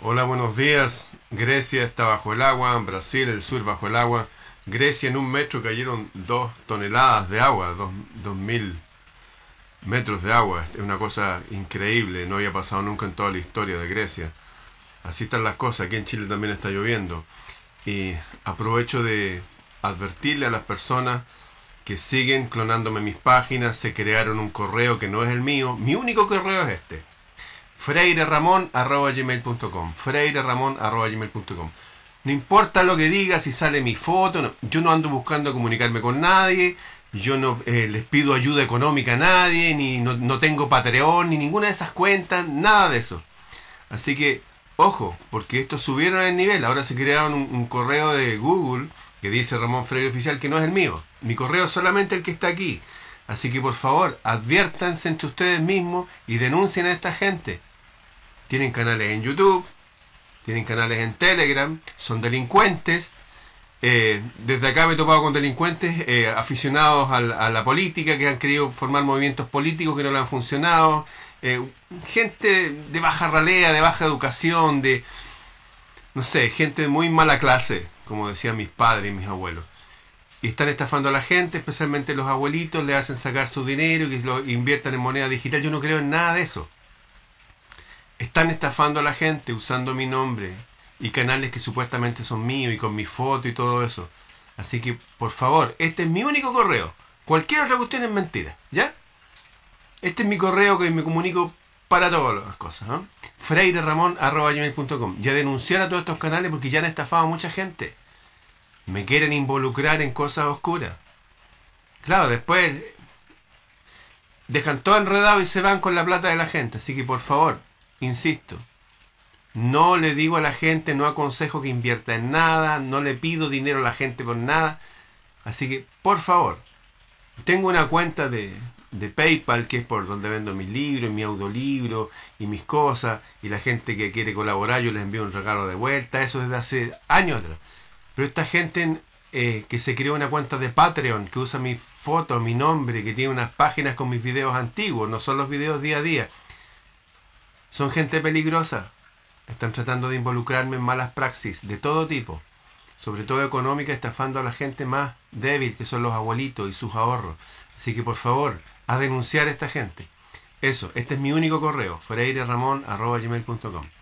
Hola, buenos días. Grecia está bajo el agua, Brasil, el sur bajo el agua. Grecia en un metro cayeron dos toneladas de agua, dos, dos mil metros de agua. Es una cosa increíble, no había pasado nunca en toda la historia de Grecia. Así están las cosas, aquí en Chile también está lloviendo. Y aprovecho de advertirle a las personas que siguen clonándome mis páginas, se crearon un correo que no es el mío. Mi único correo es este freireramon.gmail.com freireramon.gmail.com No importa lo que diga, si sale mi foto, yo no ando buscando comunicarme con nadie, yo no eh, les pido ayuda económica a nadie, ni no, tengo Patreon, ni ninguna de esas cuentas, nada de eso. Así que, ojo, porque estos subieron el nivel, ahora se crearon un, correo de Google que dice Ramón Freire Oficial que no es el mío. Mi correo es solamente el que está aquí. Así que por favor, adviértanse entre ustedes mismos y denuncien a esta gente tienen canales en YouTube, tienen canales en Telegram, son delincuentes. Eh, desde acá me he topado con delincuentes eh, aficionados a la, política, que han querido formar movimientos políticos que no le han funcionado. Eh, gente de baja ralea, de baja educación, de, no sé, gente de muy mala clase, como decían mis padres y mis abuelos. Y están estafando a la gente, especialmente los abuelitos, le hacen sacar su dinero y que lo inviertan en moneda digital. Yo no creo en nada de eso. Están estafando a la gente usando mi nombre y canales que supuestamente son míos y con mi foto y todo eso. Así que, por favor, este es mi único correo. Cualquier otra cuestión es mentira, ¿ya? Este es mi correo que me comunico para todas las cosas. ¿no? freireramon.com Ya denunciar a todos estos canales porque ya han estafado a mucha gente. Me quieren involucrar en cosas oscuras. Claro, después dejan todo enredado y se van con la plata de la gente. Así que por favor, Insisto, no le digo a la gente, no aconsejo que invierta en nada, no le pido dinero a la gente por nada. Así que, por favor, tengo una cuenta de, de PayPal que es por donde vendo mis libros, mi audiolibro y mis cosas. Y la gente que quiere colaborar, yo les envío un regalo de vuelta. Eso desde hace años atrás. Pero esta gente eh, que se creó una cuenta de Patreon, que usa mi foto, mi nombre, que tiene unas páginas con mis videos antiguos, no son los videos día a día son gente peligrosa. Están tratando de involucrarme en malas praxis de todo tipo, sobre todo económica, estafando a la gente más débil, que son los abuelitos y sus ahorros. Así que por favor, a denunciar a esta gente. Eso, este es mi único correo, freireramon.gmail.com